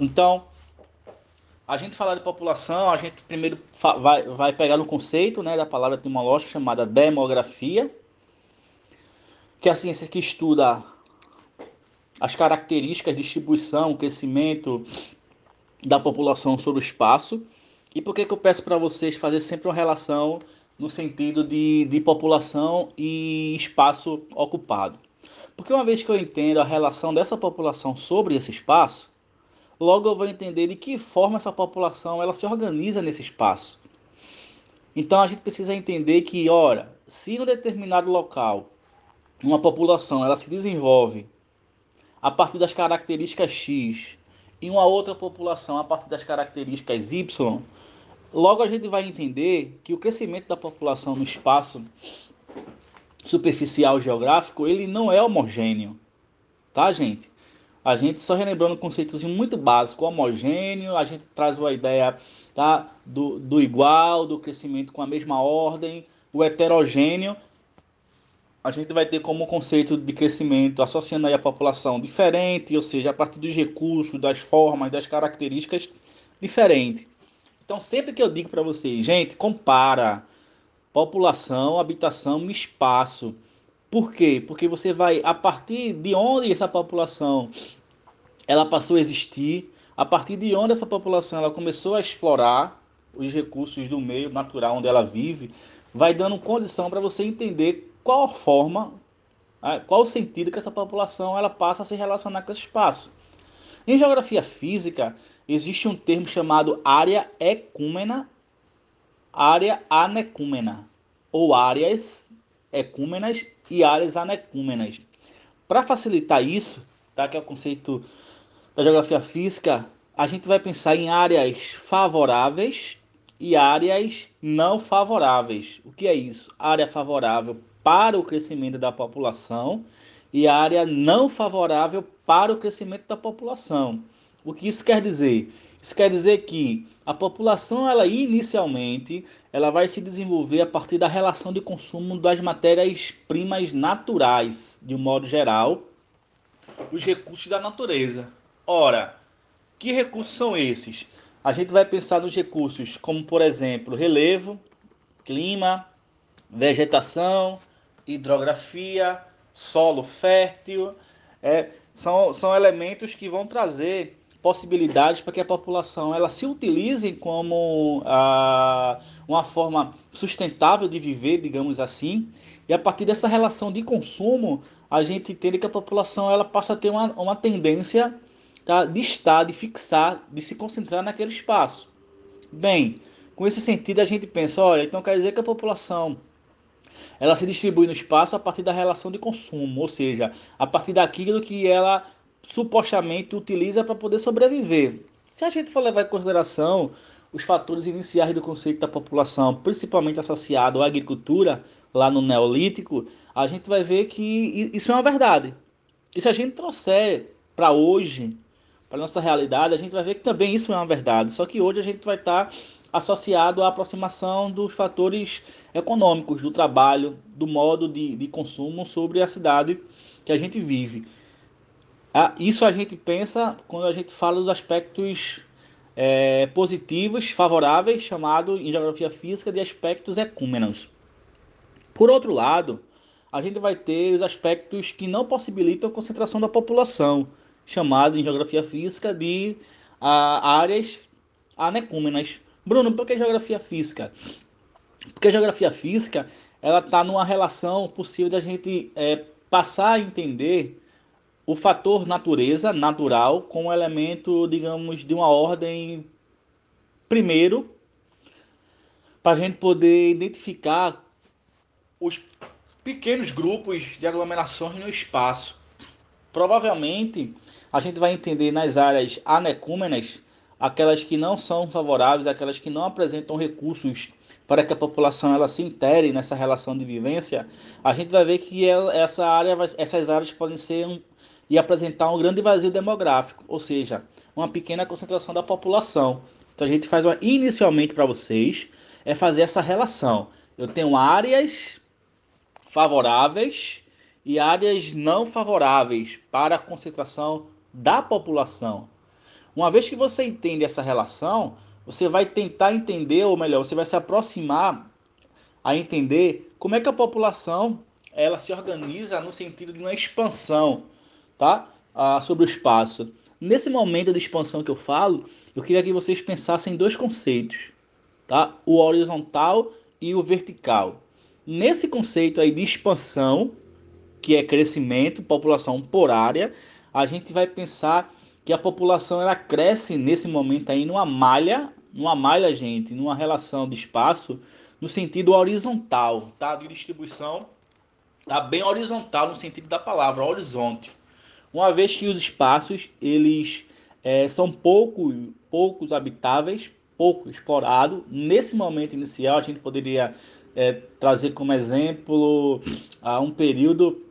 Então, a gente falar de população, a gente primeiro vai, vai pegar um conceito né, da palavra etimológica chamada demografia, que é a ciência que estuda as características, distribuição, crescimento da população sobre o espaço. E por que, que eu peço para vocês fazer sempre uma relação no sentido de, de população e espaço ocupado? Porque uma vez que eu entendo a relação dessa população sobre esse espaço, logo eu vou entender de que forma essa população ela se organiza nesse espaço. Então a gente precisa entender que, ora, se um determinado local uma população ela se desenvolve a partir das características X e uma outra população a partir das características Y, logo a gente vai entender que o crescimento da população no espaço superficial geográfico, ele não é homogêneo. Tá, gente? A gente só relembrando conceitos muito básicos, homogêneo, a gente traz uma ideia tá, do, do igual, do crescimento com a mesma ordem, o heterogêneo, a gente vai ter como conceito de crescimento associando aí a população diferente, ou seja, a partir dos recursos, das formas, das características diferentes. Então, sempre que eu digo para vocês, gente, compara população, habitação espaço. Por quê? Porque você vai, a partir de onde essa população ela passou a existir, a partir de onde essa população ela começou a explorar os recursos do meio natural onde ela vive, vai dando condição para você entender qual forma, qual o sentido que essa população ela passa a se relacionar com esse espaço. Em geografia física, existe um termo chamado área ecúmena, área anecúmena, ou áreas ecúmenas e áreas anecúmenas. Para facilitar isso, tá, que é o conceito da geografia física, a gente vai pensar em áreas favoráveis e áreas não favoráveis. O que é isso? Área favorável para o crescimento da população e área não favorável para o crescimento da população. O que isso quer dizer? Isso quer dizer que a população, ela inicialmente, ela vai se desenvolver a partir da relação de consumo das matérias-primas naturais, de um modo geral, os recursos da natureza. Ora, que recursos são esses? A gente vai pensar nos recursos como, por exemplo, relevo, clima, vegetação, hidrografia, solo fértil. É, são, são elementos que vão trazer possibilidades para que a população ela se utilize como ah, uma forma sustentável de viver, digamos assim, e a partir dessa relação de consumo, a gente entende que a população ela passa a ter uma, uma tendência tá, de estar, de fixar, de se concentrar naquele espaço. Bem, com esse sentido a gente pensa, olha, então quer dizer que a população ela se distribui no espaço a partir da relação de consumo, ou seja, a partir daquilo que ela supostamente utiliza para poder sobreviver. Se a gente for levar em consideração os fatores iniciais do conceito da população, principalmente associado à agricultura, lá no Neolítico, a gente vai ver que isso é uma verdade. E se a gente trouxer para hoje, para nossa realidade, a gente vai ver que também isso é uma verdade. Só que hoje a gente vai estar tá associado à aproximação dos fatores econômicos, do trabalho, do modo de, de consumo sobre a cidade que a gente vive. Ah, isso a gente pensa quando a gente fala dos aspectos é, positivos, favoráveis, chamado em geografia física de aspectos ecúmenos. Por outro lado, a gente vai ter os aspectos que não possibilitam a concentração da população, chamado em geografia física de ah, áreas anecúmenas. Bruno, por que geografia física? Porque a geografia física ela está numa relação possível da gente é, passar a entender o fator natureza, natural, como elemento, digamos, de uma ordem primeiro, para a gente poder identificar os pequenos grupos de aglomerações no espaço. Provavelmente a gente vai entender nas áreas anecúmenas aquelas que não são favoráveis, aquelas que não apresentam recursos para que a população ela se intere nessa relação de vivência, a gente vai ver que essa área, essas áreas podem ser um, e apresentar um grande vazio demográfico, ou seja, uma pequena concentração da população. Então a gente faz uma, inicialmente para vocês é fazer essa relação. Eu tenho áreas favoráveis e áreas não favoráveis para a concentração da população. Uma vez que você entende essa relação, você vai tentar entender, ou melhor, você vai se aproximar a entender como é que a população ela se organiza no sentido de uma expansão, tá? Ah, sobre o espaço. Nesse momento de expansão que eu falo, eu queria que vocês pensassem em dois conceitos, tá? O horizontal e o vertical. Nesse conceito aí de expansão, que é crescimento, população por área, a gente vai pensar que a população ela cresce nesse momento aí numa malha, numa malha, gente, numa relação de espaço no sentido horizontal, tá? De distribuição, tá bem horizontal no sentido da palavra, horizonte. Uma vez que os espaços eles é, são pouco, poucos habitáveis, pouco explorados, nesse momento inicial a gente poderia é, trazer como exemplo a um período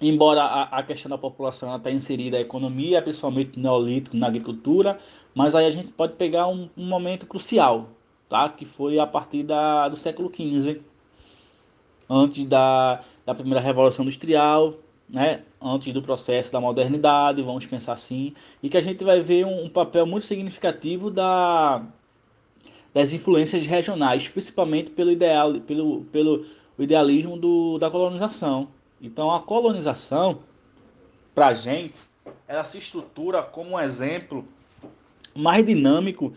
embora a, a, questão da população está inserida na economia, principalmente no neolítico, na agricultura, mas aí a gente pode pegar um, um momento crucial, tá? que foi a partir da, do século XV, antes da, da primeira revolução industrial, né? antes do processo da modernidade, vamos pensar assim, e que a gente vai ver um, um papel muito significativo da, das influências regionais, principalmente pelo, ideal, pelo, pelo idealismo do, da colonização. Então, a colonização, para a gente, ela se estrutura como um exemplo mais dinâmico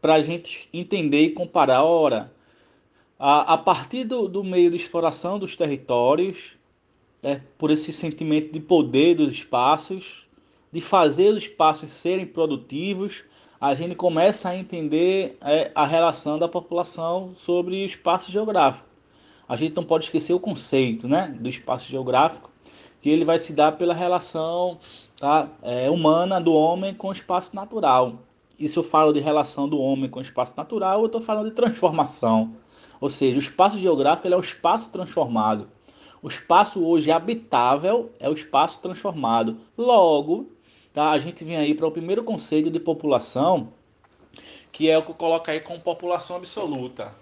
para a gente entender e comparar. Ora, a, a partir do, do meio de exploração dos territórios, é, por esse sentimento de poder dos espaços, de fazer os espaços serem produtivos, a gente começa a entender é, a relação da população sobre o espaço geográfico. A gente não pode esquecer o conceito né, do espaço geográfico, que ele vai se dar pela relação tá, é, humana do homem com o espaço natural. E se eu falo de relação do homem com o espaço natural, eu estou falando de transformação. Ou seja, o espaço geográfico é o espaço transformado. O espaço hoje habitável é o espaço transformado. Logo, tá, a gente vem aí para o primeiro conceito de população, que é o que eu coloco aí como população absoluta.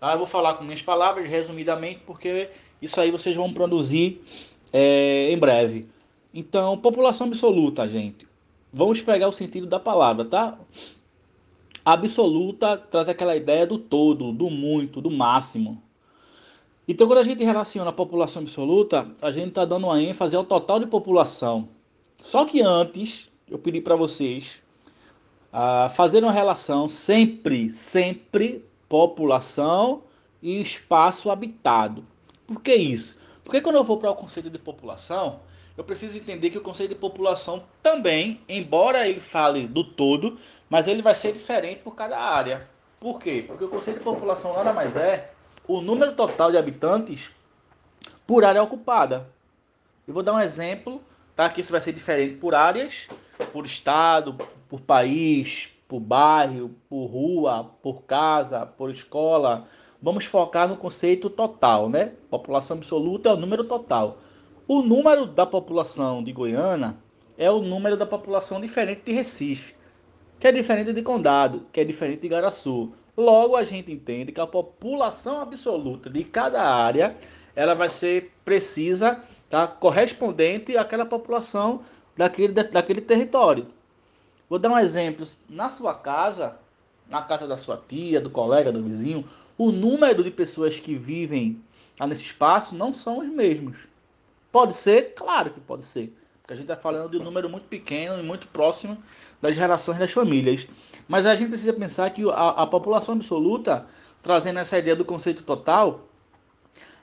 Tá? Eu vou falar com minhas palavras, resumidamente, porque isso aí vocês vão produzir é, em breve. Então, população absoluta, gente. Vamos pegar o sentido da palavra, tá? Absoluta traz aquela ideia do todo, do muito, do máximo. Então, quando a gente relaciona a população absoluta, a gente está dando uma ênfase ao total de população. Só que antes, eu pedi para vocês uh, fazer uma relação sempre, sempre população e espaço habitado. Por que isso? Porque quando eu vou para o conceito de população, eu preciso entender que o conceito de população também, embora ele fale do todo, mas ele vai ser diferente por cada área. Por quê? Porque o conceito de população nada mais é o número total de habitantes por área ocupada. Eu vou dar um exemplo, tá? Que isso vai ser diferente por áreas, por estado, por país, por bairro, por rua, por casa, por escola. Vamos focar no conceito total, né? População absoluta é o número total. O número da população de Goiânia é o número da população diferente de Recife, que é diferente de Condado, que é diferente de Garaçu. Logo, a gente entende que a população absoluta de cada área ela vai ser precisa, tá? correspondente àquela população daquele, daquele território. Vou dar um exemplo. Na sua casa, na casa da sua tia, do colega, do vizinho, o número de pessoas que vivem nesse espaço não são os mesmos. Pode ser? Claro que pode ser. Porque a gente está falando de um número muito pequeno e muito próximo das relações das famílias. Mas a gente precisa pensar que a, a população absoluta, trazendo essa ideia do conceito total,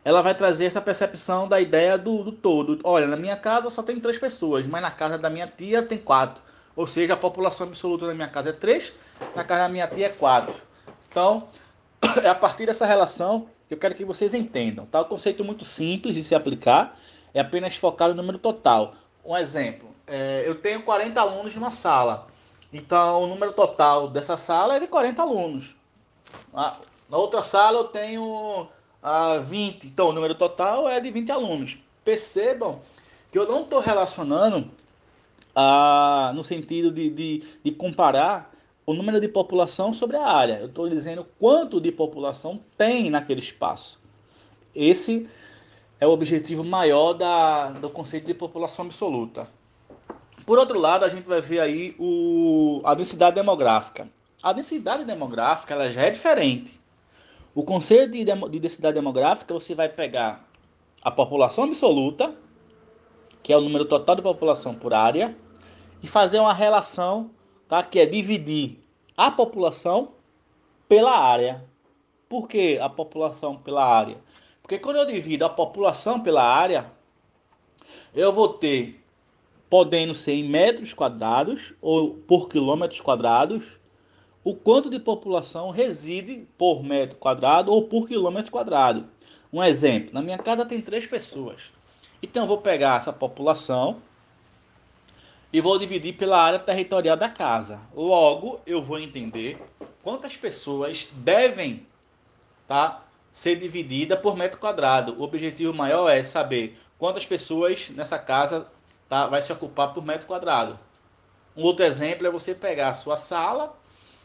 ela vai trazer essa percepção da ideia do, do todo. Olha, na minha casa só tem três pessoas, mas na casa da minha tia tem quatro. Ou seja, a população absoluta da minha casa é três, na casa da minha tia é quatro. Então, é a partir dessa relação que eu quero que vocês entendam. Tá? O conceito muito simples de se aplicar é apenas focar no número total. Um exemplo, é, eu tenho 40 alunos numa sala, então o número total dessa sala é de 40 alunos. Na, na outra sala eu tenho ah, 20, então o número total é de 20 alunos. Percebam que eu não estou relacionando ah, no sentido de, de, de comparar o número de população sobre a área. Eu estou dizendo quanto de população tem naquele espaço. Esse é o objetivo maior da, do conceito de população absoluta. Por outro lado, a gente vai ver aí o, a densidade demográfica. A densidade demográfica ela já é diferente. O conceito de, de densidade demográfica, você vai pegar a população absoluta, que é o número total de população por área, e fazer uma relação, tá? que é dividir a população pela área. Por que a população pela área? Porque quando eu divido a população pela área, eu vou ter, podendo ser em metros quadrados ou por quilômetros quadrados, o quanto de população reside por metro quadrado ou por quilômetro quadrado. Um exemplo, na minha casa tem três pessoas. Então eu vou pegar essa população e vou dividir pela área territorial da casa. Logo, eu vou entender quantas pessoas devem tá, ser dividida por metro quadrado. O objetivo maior é saber quantas pessoas nessa casa tá, vai se ocupar por metro quadrado. Um outro exemplo é você pegar a sua sala,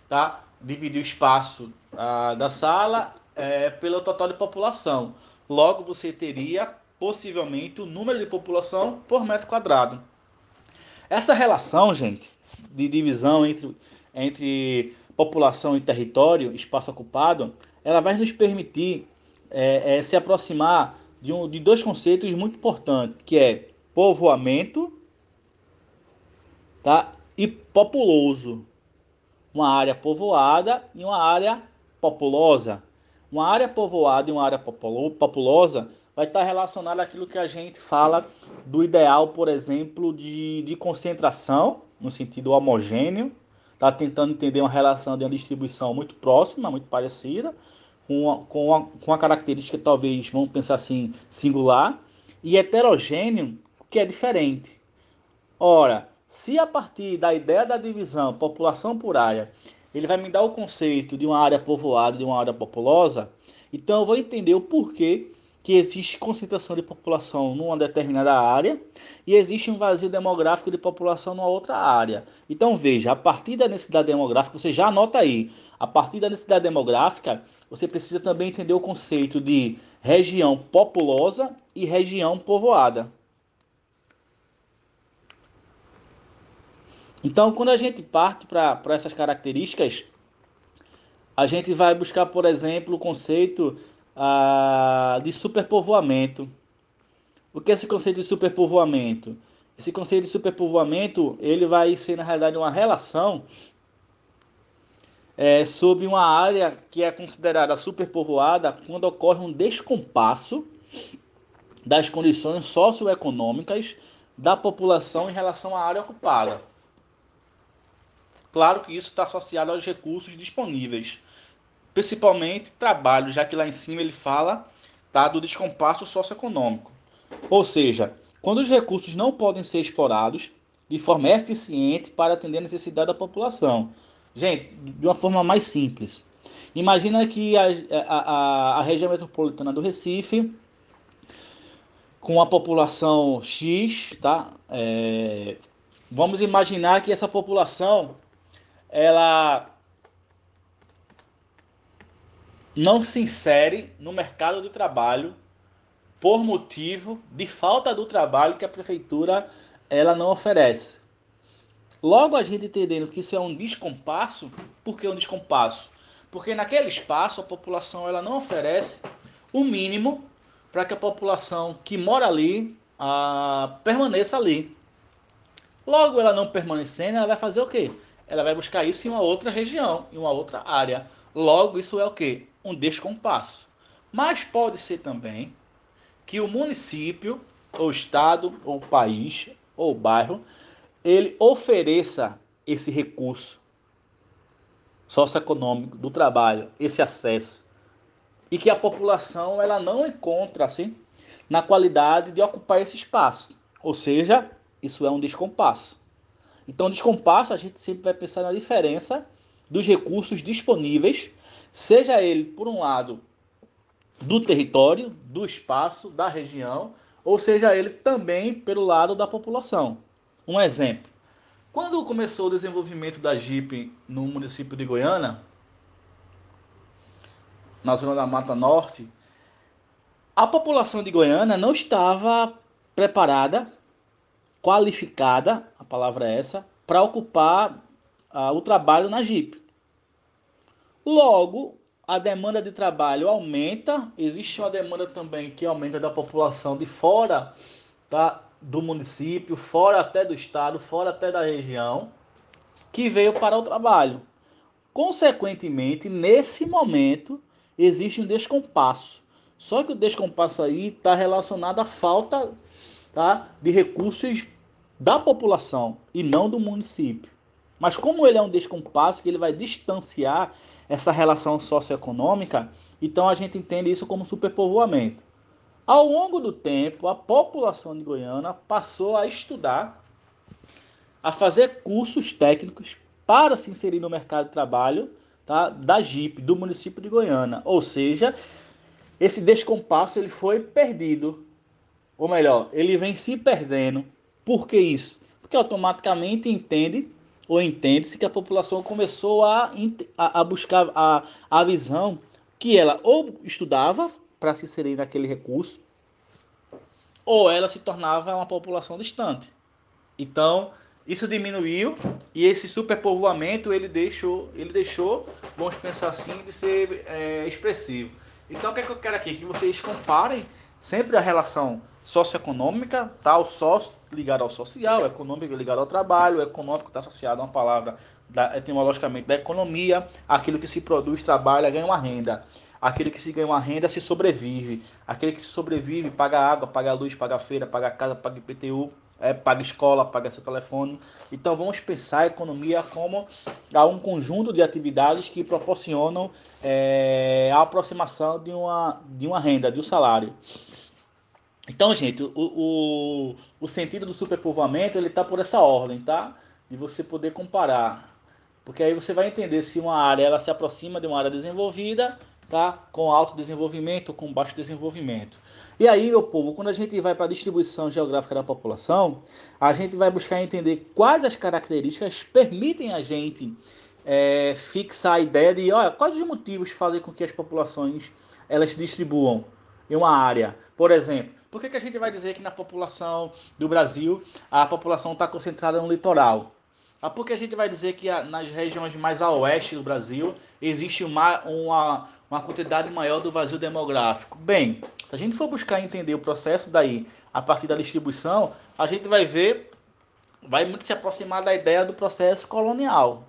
tá, dividir o espaço ah, da sala é, pelo total de população. Logo, você teria possivelmente o número de população por metro quadrado. Essa relação, gente, de divisão entre, entre população e território, espaço ocupado, ela vai nos permitir é, é, se aproximar de, um, de dois conceitos muito importantes, que é povoamento tá? e populoso. Uma área povoada e uma área populosa. Uma área povoada e uma área populosa vai estar relacionada àquilo que a gente fala do ideal, por exemplo, de, de concentração, no sentido homogêneo, está tentando entender uma relação de uma distribuição muito próxima, muito parecida, com a, com com a característica talvez, vamos pensar assim, singular, e heterogêneo, que é diferente. Ora, se a partir da ideia da divisão população por área, ele vai me dar o conceito de uma área povoada de uma área populosa, então eu vou entender o porquê que existe concentração de população numa determinada área e existe um vazio demográfico de população numa outra área. Então veja, a partir da necessidade demográfica, você já anota aí, a partir da necessidade demográfica, você precisa também entender o conceito de região populosa e região povoada. Então, quando a gente parte para essas características, a gente vai buscar, por exemplo, o conceito ah, de superpovoamento. O que é esse conceito de superpovoamento? Esse conceito de superpovoamento ele vai ser na realidade uma relação é, sobre uma área que é considerada superpovoada quando ocorre um descompasso das condições socioeconômicas da população em relação à área ocupada. Claro que isso está associado aos recursos disponíveis principalmente trabalho, já que lá em cima ele fala tá, do descompasso socioeconômico. Ou seja, quando os recursos não podem ser explorados de forma eficiente para atender a necessidade da população. Gente, de uma forma mais simples. Imagina que a, a, a região metropolitana do Recife, com a população X, tá? É, vamos imaginar que essa população ela não se insere no mercado de trabalho por motivo de falta do trabalho que a prefeitura ela não oferece. Logo a gente entendendo que isso é um descompasso, por que um descompasso? Porque naquele espaço a população ela não oferece o mínimo para que a população que mora ali ah, permaneça ali. Logo ela não permanecendo, ela vai fazer o quê? Ela vai buscar isso em uma outra região, em uma outra área. Logo isso é o quê? Um descompasso. Mas pode ser também que o município, ou estado, ou país, ou bairro, ele ofereça esse recurso socioeconômico do trabalho, esse acesso, e que a população ela não encontra assim na qualidade de ocupar esse espaço. Ou seja, isso é um descompasso. Então, descompasso a gente sempre vai pensar na diferença dos recursos disponíveis seja ele, por um lado, do território, do espaço, da região, ou seja ele também pelo lado da população. Um exemplo: quando começou o desenvolvimento da Jeep no município de Goiânia, na zona da Mata Norte, a população de Goiânia não estava preparada qualificada, a palavra é essa, para ocupar uh, o trabalho na JIP. Logo, a demanda de trabalho aumenta, existe uma demanda também que aumenta da população de fora tá, do município, fora até do estado, fora até da região, que veio para o trabalho. Consequentemente, nesse momento, existe um descompasso. Só que o descompasso aí está relacionado à falta tá, de recursos da população e não do município. Mas como ele é um descompasso que ele vai distanciar essa relação socioeconômica, então a gente entende isso como superpovoamento. Ao longo do tempo, a população de Goiânia passou a estudar, a fazer cursos técnicos para se inserir no mercado de trabalho tá, da JIP, do município de Goiânia. Ou seja, esse descompasso ele foi perdido. Ou melhor, ele vem se perdendo. Por que isso? Porque automaticamente entende ou entende-se que a população começou a, a, buscar a, a visão que ela ou estudava para se inserir naquele recurso, ou ela se tornava uma população distante. Então, isso diminuiu e esse superpovoamento ele deixou, ele deixou, vamos pensar assim, de ser é, expressivo. Então, o que, é que eu quero aqui? Que vocês comparem sempre a relação socioeconômica, tá? o sócio ligado ao social, econômico ligado ao trabalho, o econômico está associado a uma palavra da, etimologicamente da economia, aquilo que se produz, trabalha, ganha uma renda. Aquele que se ganha uma renda se sobrevive. Aquele que sobrevive paga água, paga luz, paga feira, paga casa, paga IPTU, é, paga escola, paga seu telefone. Então vamos pensar a economia como a um conjunto de atividades que proporcionam é, a aproximação de uma, de uma renda, de um salário. Então, gente, o, o, o sentido do superpovoamento ele está por essa ordem, tá? De você poder comparar. Porque aí você vai entender se uma área ela se aproxima de uma área desenvolvida, tá? Com alto desenvolvimento ou com baixo desenvolvimento. E aí, meu povo, quando a gente vai para a distribuição geográfica da população, a gente vai buscar entender quais as características permitem a gente é, fixar a ideia de, olha, quais os motivos fazem com que as populações elas se distribuam em uma área. Por exemplo, por que, que a gente vai dizer que na população do Brasil a população está concentrada no litoral? Ah, porque a gente vai dizer que nas regiões mais a oeste do Brasil existe uma, uma, uma quantidade maior do vazio demográfico. Bem, se a gente for buscar entender o processo daí a partir da distribuição, a gente vai ver, vai muito se aproximar da ideia do processo colonial,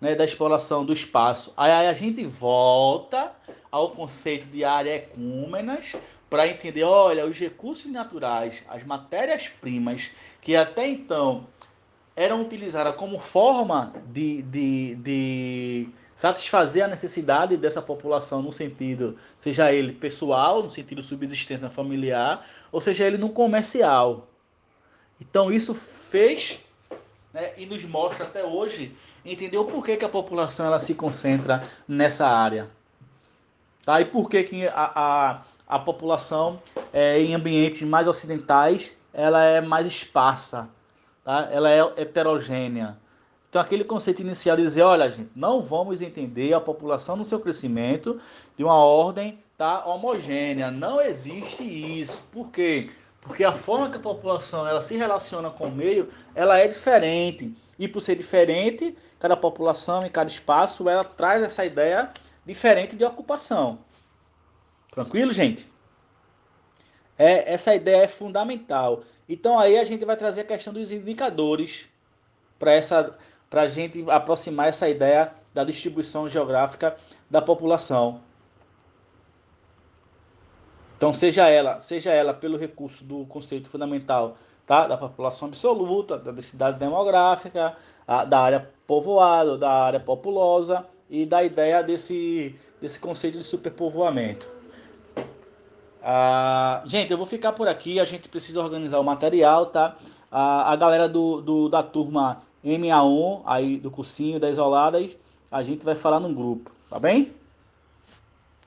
né, da exploração do espaço. Aí, aí a gente volta ao conceito de área ecúmenas para entender, olha, os recursos naturais, as matérias-primas que até então eram utilizadas como forma de, de, de satisfazer a necessidade dessa população no sentido, seja ele pessoal, no sentido subsistência familiar, ou seja ele no comercial. Então isso fez né, e nos mostra até hoje entender o porquê que a população ela se concentra nessa área. Tá? E por que, que a, a, a população é, em ambientes mais ocidentais ela é mais esparsa, tá? ela é heterogênea. Então, aquele conceito inicial de dizer, olha, gente, não vamos entender a população no seu crescimento de uma ordem tá, homogênea. Não existe isso. Por quê? Porque a forma que a população ela se relaciona com o meio, ela é diferente. E por ser diferente, cada população em cada espaço, ela traz essa ideia diferente de ocupação. Tranquilo, gente? É, essa ideia é fundamental. Então aí a gente vai trazer a questão dos indicadores para essa para a gente aproximar essa ideia da distribuição geográfica da população. Então seja ela, seja ela pelo recurso do conceito fundamental tá? da população absoluta, da densidade demográfica, a, da área povoada, da área populosa e da ideia desse, desse conceito de superpovoamento. Ah, gente, eu vou ficar por aqui. A gente precisa organizar o material, tá? A galera do, do, da turma MA1, aí do cursinho das isoladas, a gente vai falar num grupo, tá bem?